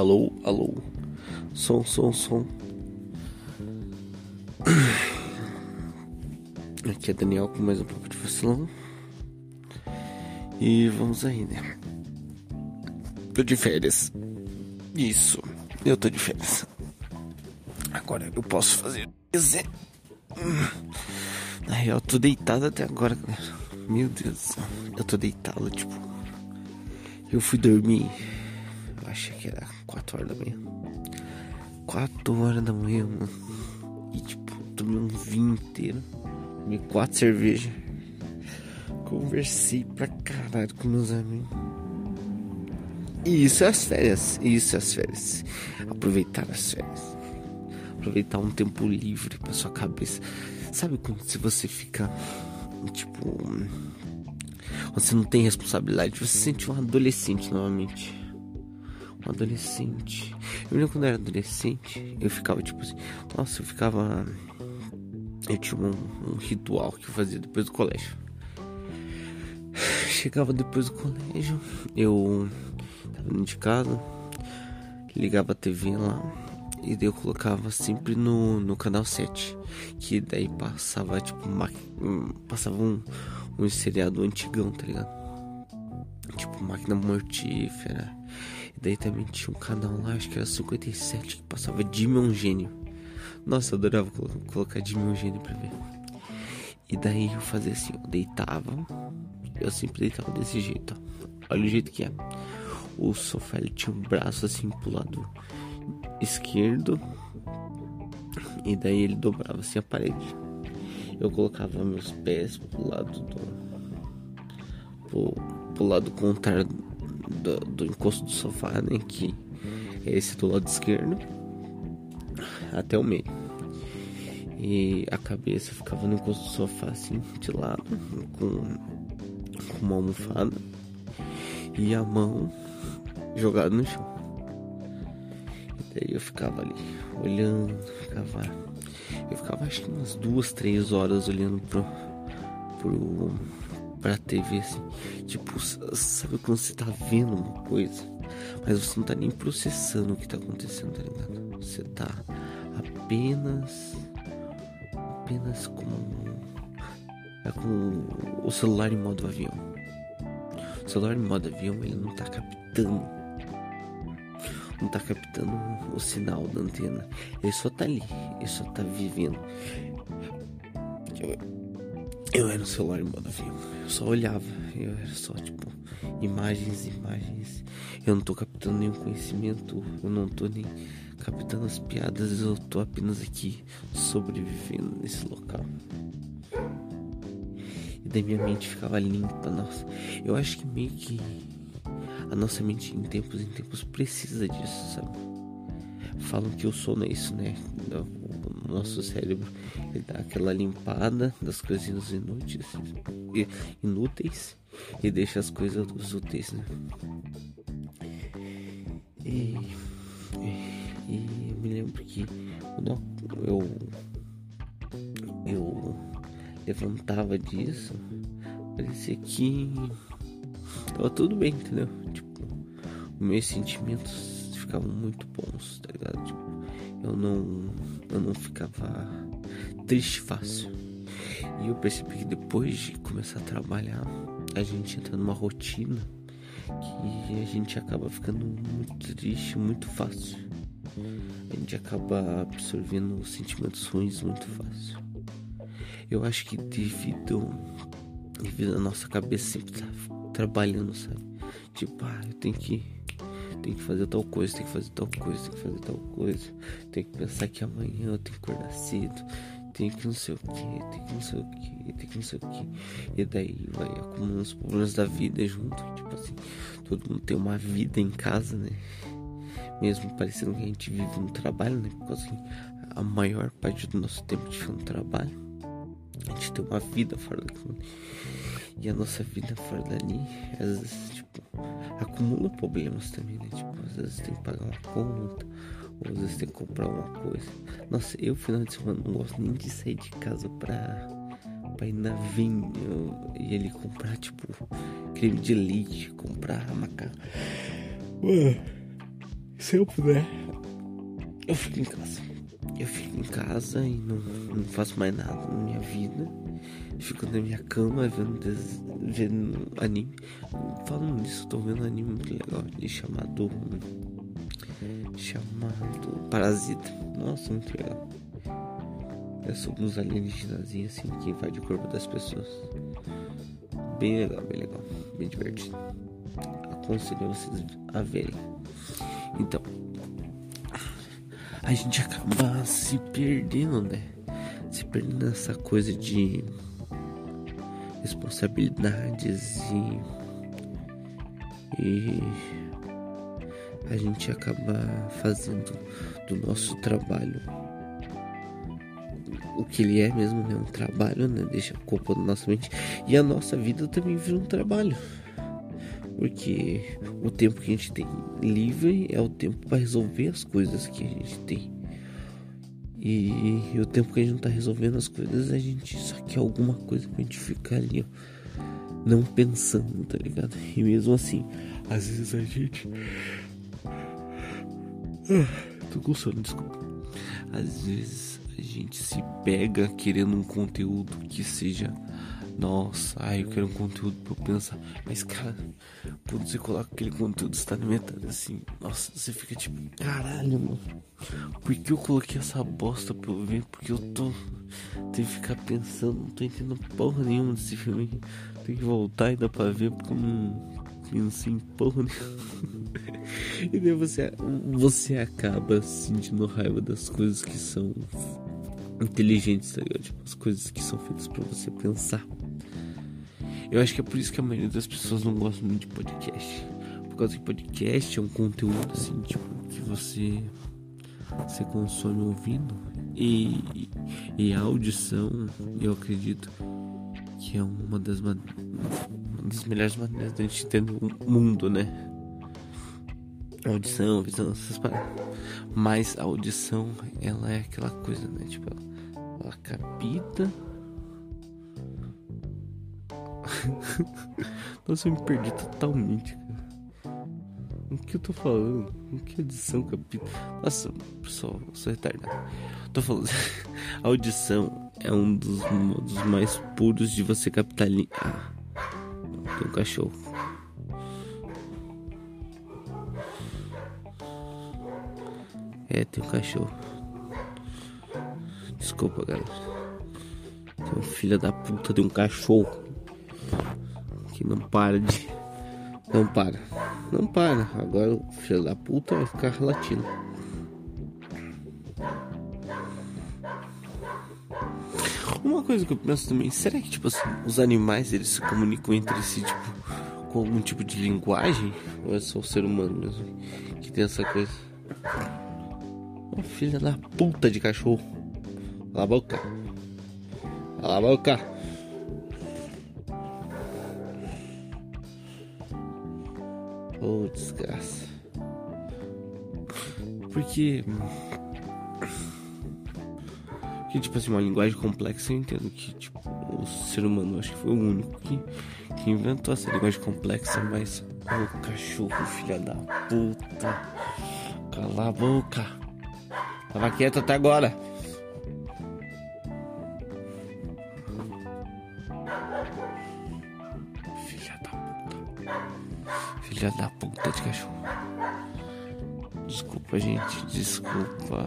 Alô, alô. Som, som, som. Aqui é Daniel com mais um pouco de vacilão. E vamos aí, né? Tô de férias. Isso, eu tô de férias. Agora eu posso fazer. Na real, eu tô deitado até agora. Meu Deus do céu. Eu tô deitado, tipo. Eu fui dormir. Achei que era 4 horas da manhã. 4 horas da manhã, mano. E tipo, tomei um vinho inteiro. Tomei 4 cervejas. Conversei pra caralho com meus amigos. E isso é as férias. Isso é as férias. Aproveitar as férias. Aproveitar um tempo livre pra sua cabeça. Sabe quando se você fica tipo você não tem responsabilidade, você se sente um adolescente novamente. Adolescente. Eu lembro quando eu era adolescente, eu ficava tipo assim, nossa, eu ficava. Eu tinha um, um ritual que eu fazia depois do colégio. Chegava depois do colégio, eu tava dentro de casa, ligava a TV lá, e daí eu colocava sempre no, no canal 7. Que daí passava, tipo, uma, passava um, um seriado antigão, tá ligado? Tipo, Máquina Mortífera. Daí também tinha um canal lá, acho que era 57, que passava um Gênio. Nossa, eu adorava colocar Jimmy um Gênio pra ver. E daí eu fazia assim, eu deitava. Eu sempre deitava desse jeito, ó. Olha o jeito que é. O sofá ele tinha um braço assim pro lado esquerdo e daí ele dobrava assim a parede. Eu colocava meus pés pro lado do pro, pro lado contrário do, do encosto do sofá, né, que é esse do lado esquerdo até o meio. E a cabeça ficava no encosto do sofá assim, de lado, com, com uma almofada e a mão jogada no chão. Daí eu ficava ali, olhando, ficava. Eu ficava acho que umas duas, três horas olhando pro. pro pra TV assim. Tipo, sabe quando você tá vendo uma coisa, mas você não tá nem processando o que tá acontecendo, tá ligado? Você tá apenas. apenas com. É com o celular em modo avião. O celular em modo avião ele não tá captando não tá captando o sinal da antena. Ele só tá ali, ele só tá vivendo. Eu, eu era no celular em modo avião, só olhava, eu era só tipo imagens, imagens. Eu não tô captando nenhum conhecimento, eu não tô nem captando as piadas, eu tô apenas aqui sobrevivendo nesse local. E daí minha mente ficava limpa, nossa. Eu acho que meio que a nossa mente em tempos em tempos precisa disso, sabe? Falam que o sono é isso, né? O nosso cérebro ele dá aquela limpada das coisinhas inúteis, inúteis e deixa as coisas úteis, né? E, e, e eu me lembro que quando eu, eu levantava disso, parecia que tava tudo bem, entendeu? Tipo, meus sentimentos ficavam muito bons, tá ligado? Tipo, eu não, eu não ficava triste fácil. E eu percebi que depois de começar a trabalhar, a gente entra numa rotina que a gente acaba ficando muito triste muito fácil. A gente acaba absorvendo sentimentos ruins muito fácil. Eu acho que devido, devido a nossa cabeça sempre tá trabalhando, sabe? Tipo, ah, eu tenho que tenho que fazer tal coisa, tenho que fazer tal coisa, tenho que fazer tal coisa, tenho que pensar que amanhã eu tenho que acordar cedo, tenho que não sei o que, tenho que não sei o que, tenho que não sei o que. E daí vai acumulando os problemas da vida junto. Tipo assim, todo mundo tem uma vida em casa, né? Mesmo parecendo que a gente vive no trabalho, né? Porque assim, a maior parte do nosso tempo a no trabalho. A gente tem uma vida fora daquilo. E a nossa vida fora dali, às vezes, tipo, acumula problemas também, né? Tipo, às vezes tem que pagar uma conta, ou às vezes tem que comprar uma coisa. Nossa, eu final de semana não gosto nem de sair de casa pra, pra ir na vinha e ele comprar, tipo, creme de leite, comprar macarrão. Se eu puder, eu fico em casa. Eu fico em casa e não, não faço mais nada na minha vida. Fico na minha cama vendo, vendo anime. Falando nisso, tô vendo um anime muito legal chamado. Chamado Parasita. Nossa, muito legal. É sobre uns alienígenas assim que invadem o corpo das pessoas. Bem legal, bem legal, bem divertido. Aconselho vocês a verem. Então, a gente acaba se perdendo, né? Se perdendo nessa coisa de responsabilidades e, e a gente acaba fazendo do nosso trabalho o que ele é mesmo, né? Um trabalho, né? Deixa na nossa mente. E a nossa vida também vira um trabalho. Porque o tempo que a gente tem livre é o tempo para resolver as coisas que a gente tem. E, e, o tempo que a gente não tá resolvendo as coisas, a gente só quer alguma coisa pra gente ficar ali, ó. Não pensando, tá ligado? E mesmo assim, às vezes a gente. Ah, tô com sono, desculpa. Às vezes a gente se pega querendo um conteúdo que seja nossa, ai, eu quero um conteúdo pra eu pensar. Mas, cara, quando você coloca aquele conteúdo, está na metade assim. Nossa, você fica tipo, caralho, mano. Por que eu coloquei essa bosta pra eu ver? Porque eu tô. Tenho que ficar pensando, não tô entendendo porra nenhuma desse filme. Tem que voltar e dar pra ver porque eu não pensei em porra nenhuma. e daí você, você acaba sentindo raiva das coisas que são inteligentes, tá ligado? Tipo, as coisas que são feitas para você pensar. Eu acho que é por isso que a maioria das pessoas não gosta muito de podcast. Por causa que podcast é um conteúdo assim, tipo, que você você consome ouvindo e, e a audição, eu acredito que é uma das, uma das melhores maneiras da gente entender o mundo, né? Audição, visão, essas paradas. Mas a audição, ela é aquela coisa, né? Tipo, ela, ela capta Nossa, eu me perdi totalmente, cara. O que eu tô falando? O que edição, capítulo? Nossa, pessoal, sou retardado. Tô falando. A audição é um dos modos mais puros de você captar. Ah, tem um cachorro. É, tem um cachorro. Desculpa, galera. Tem um filho da puta de um cachorro que não para de. Não para. Não para. Agora o filho da puta vai ficar latindo. Uma coisa que eu penso também, será que tipo assim, os animais eles se comunicam entre si tipo com algum tipo de linguagem? Ou é só o ser humano mesmo que tem essa coisa? Filha da puta de cachorro. Cala a boca. Cala a boca. Oh, desgraça. Porque. Que, tipo assim, uma linguagem complexa eu entendo que, tipo, o ser humano acho que foi o único que, que inventou essa linguagem complexa, mas. Ô oh, cachorro, filha da puta. Cala a boca. Tava quieto até agora. Filha da puta de cachorro. Desculpa, gente. Desculpa.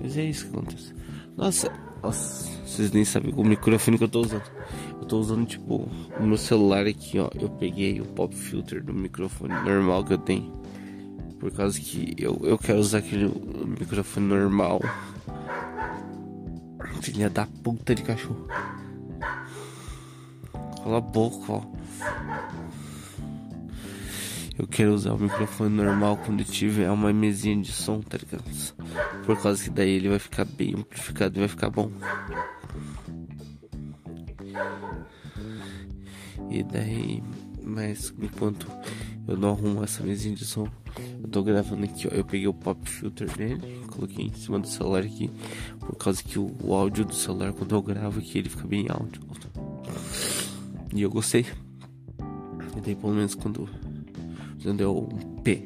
Mas é isso que acontece. Nossa, nossa, vocês nem sabem o microfone que eu tô usando. Eu tô usando, tipo, o meu celular aqui, ó. Eu peguei o pop filter do microfone normal que eu tenho. Por causa que eu, eu quero usar aquele microfone normal. Filha da puta de cachorro. Cala a boca, ó. Eu quero usar o microfone normal quando tiver uma mesinha de som, tá ligado? Por causa que daí ele vai ficar bem amplificado e vai ficar bom. E daí, mas enquanto eu não arrumo essa mesinha de som, eu tô gravando aqui, ó. Eu peguei o pop filter dele, coloquei em cima do celular aqui, por causa que o, o áudio do celular, quando eu gravo aqui, ele fica bem alto. E eu gostei. E daí, pelo menos, quando quando eu P,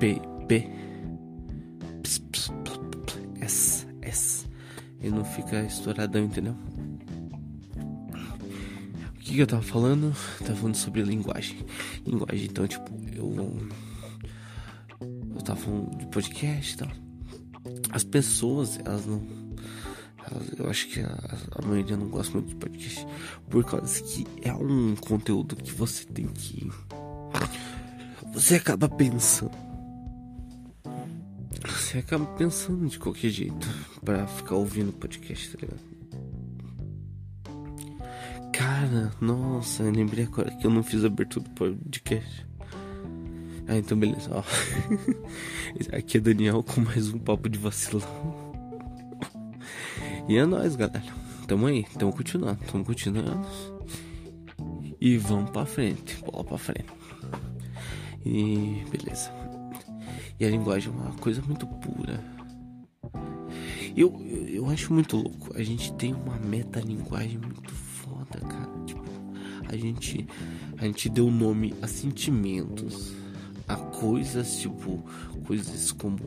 P. S, S. E não fica estouradão, entendeu? Que, que eu tava falando? Tava falando sobre linguagem. Linguagem, então, tipo, eu. Eu tava falando de podcast e tal. As pessoas, elas não. Elas, eu acho que a, a, maioria não gosta muito de podcast. Por causa que é um conteúdo que você tem que. Você acaba pensando. Você acaba pensando de qualquer jeito para ficar ouvindo podcast, tá ligado? Cara, nossa, eu lembrei agora que eu não fiz abertura do podcast. Ah, então beleza, ó. Aqui é Daniel com mais um papo de vacilão. E é nóis, galera. Tamo aí, tamo continuando, tamo continuando. E vamos pra frente, bola pra frente. E beleza. E a linguagem é uma coisa muito pura. Eu, eu acho muito louco. A gente tem uma metalinguagem muito a gente, a gente deu nome a sentimentos, a coisas, tipo, coisas como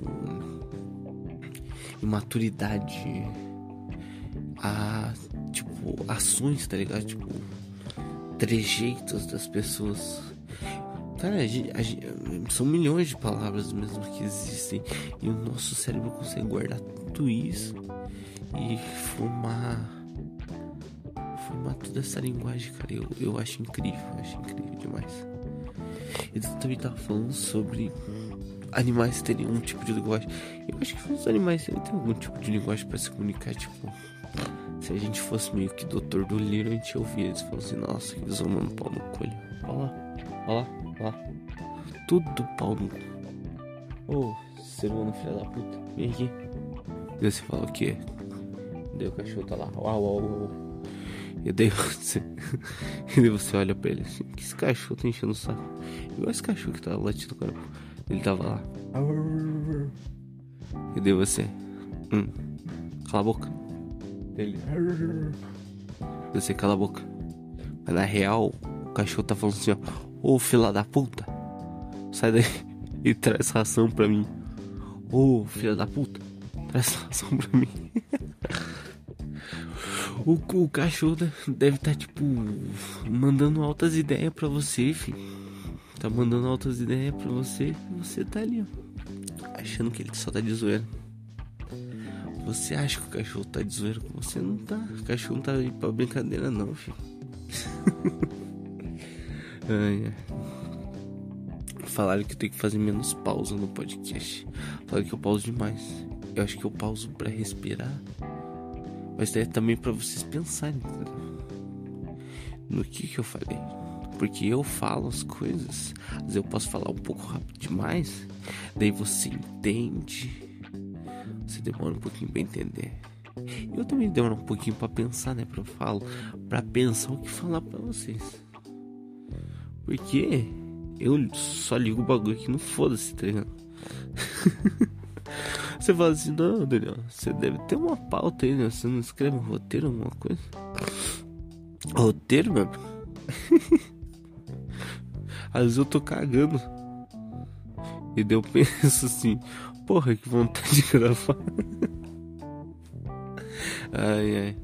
imaturidade, a, tipo, ações, tá ligado? Tipo, trejeitos das pessoas. Cara, a gente, a gente, são milhões de palavras mesmo que existem e o nosso cérebro consegue guardar tudo isso e formar formar toda essa linguagem, cara. Eu, eu acho incrível, acho incrível demais. E tu também tava falando sobre animais terem um tipo de linguagem. Eu acho que os animais têm algum tipo de linguagem para se comunicar, tipo. Se a gente fosse meio que doutor do livro, a gente ouvia eles falando assim, nossa, que eles vão pau no colho. Olha lá, olha lá, olha lá. Tudo pau no. Ô, oh, ser humano filho da puta, vem aqui. E você fala o quê? Daí o cachorro tá lá, uau, uau, uau. E daí você, e daí você olha pra ele assim, que esse cachorro tá enchendo o saco. Igual esse cachorro que tava latindo agora. Ele tava lá. E daí você, hum, cala a boca. Ele. Você cala a boca. Mas na real, o cachorro tá falando assim, ó. Ô fila da puta. Sai daí e traz ração pra mim. Ô filha da puta. Traz ração pra mim. o, o cachorro deve estar, tá, tipo, mandando altas ideias pra você, filho. Tá mandando altas ideias pra você e você tá ali, ó. Achando que ele só tá de zoeira. Você acha que o cachorro tá de zoeira com você? Não tá. O cachorro não tá aí pra brincadeira, não, filho. ai, ai. Falaram que eu tenho que fazer menos pausa no podcast. Falaram que eu pauso demais. Eu acho que eu pauso para respirar. Mas é também para vocês pensarem entendeu? no que que eu falei. Porque eu falo as coisas. Vezes eu posso falar um pouco rápido demais. Daí você entende você demora um pouquinho para entender. Eu também demoro um pouquinho para pensar, né? Pra eu falo, para pensar o que falar para vocês. Porque eu só ligo o bagulho que não foda-se, tá ligado? você fala assim, não, Daniel, você deve ter uma pauta aí, né? Você não escreve um roteiro, alguma coisa? Roteiro, meu Às vezes eu tô cagando. E daí eu penso assim, Porra, que vontade de gravar. ai, ai.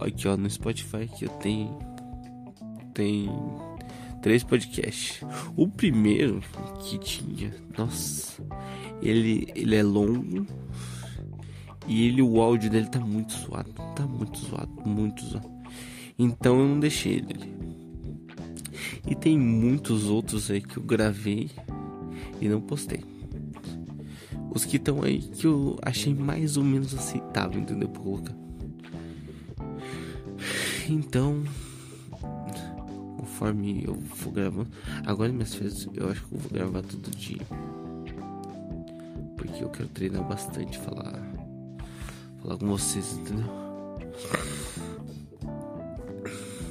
Aqui, ó, no Spotify que eu tenho. Tem três podcasts. O primeiro que tinha, nossa, ele, ele é longo e ele o áudio dele tá muito zoado, tá muito zoado, muito zoado. Então eu não deixei ele. E tem muitos outros aí que eu gravei e não postei os que estão aí que eu achei mais ou menos aceitável, entendeu? Pra colocar. Então, conforme eu for gravando, agora minhas férias eu acho que eu vou gravar todo dia. Porque eu quero treinar bastante, falar, falar com vocês, entendeu?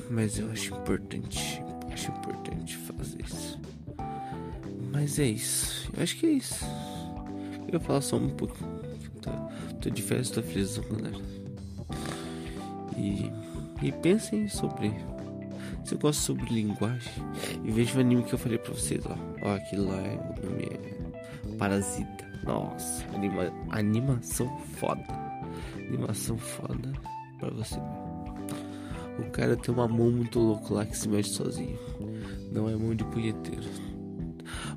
Mas eu acho importante, acho importante fazer isso. Mas é isso, eu acho que é isso. Eu ia falar só um pouquinho. Tô, tô de festa, tô feliz, galera. E, e pensem sobre. Se eu gosto sobre linguagem. E veja o anime que eu falei pra vocês, ó. Ó, aquilo lá é, o nome é Parasita. Nossa, anima, animação foda. Animação foda pra você O cara tem uma mão muito louca lá que se mexe sozinho. Não é mão de punheteiro.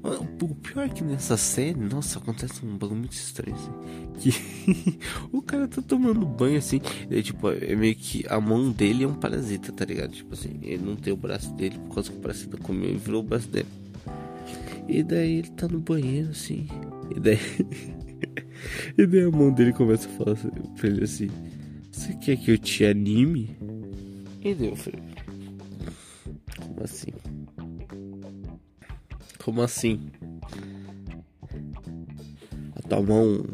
O pior é que nessa série, nossa, acontece um bagulho muito estranho, assim. Que o cara tá tomando banho assim. É tipo, é meio que a mão dele é um parasita, tá ligado? Tipo assim, ele não tem o braço dele por causa que o parasita comeu e virou o braço dele. E daí ele tá no banheiro assim. E daí. e daí a mão dele começa a falar assim, pra ele assim: Você quer que eu te anime? E daí eu falei: Como assim? Como assim? A tua mão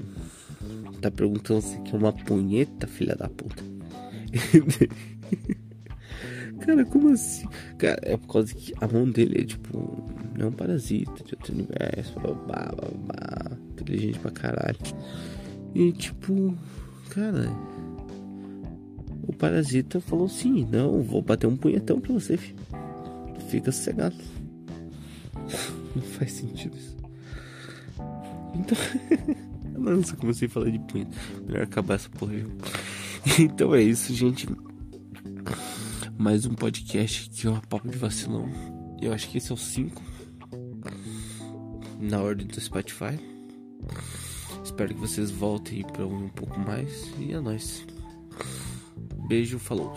tá perguntando se quer uma punheta, filha da puta. Cara, como assim? Cara, é por causa que a mão dele é tipo. É um parasita de outro universo. Blá, blá, blá, inteligente pra caralho. E tipo. Cara. O parasita falou assim: Não, vou bater um punhetão pra você, filho. Fica sossegado. Não faz sentido isso. Então. Nossa, comecei a falar de punheta. Melhor acabar essa porra. Então é isso, gente mais um podcast aqui, ó, Papo de Vacilão. Eu acho que esse é o 5 na ordem do Spotify. Espero que vocês voltem para um pouco mais e é nóis. Beijo, falou.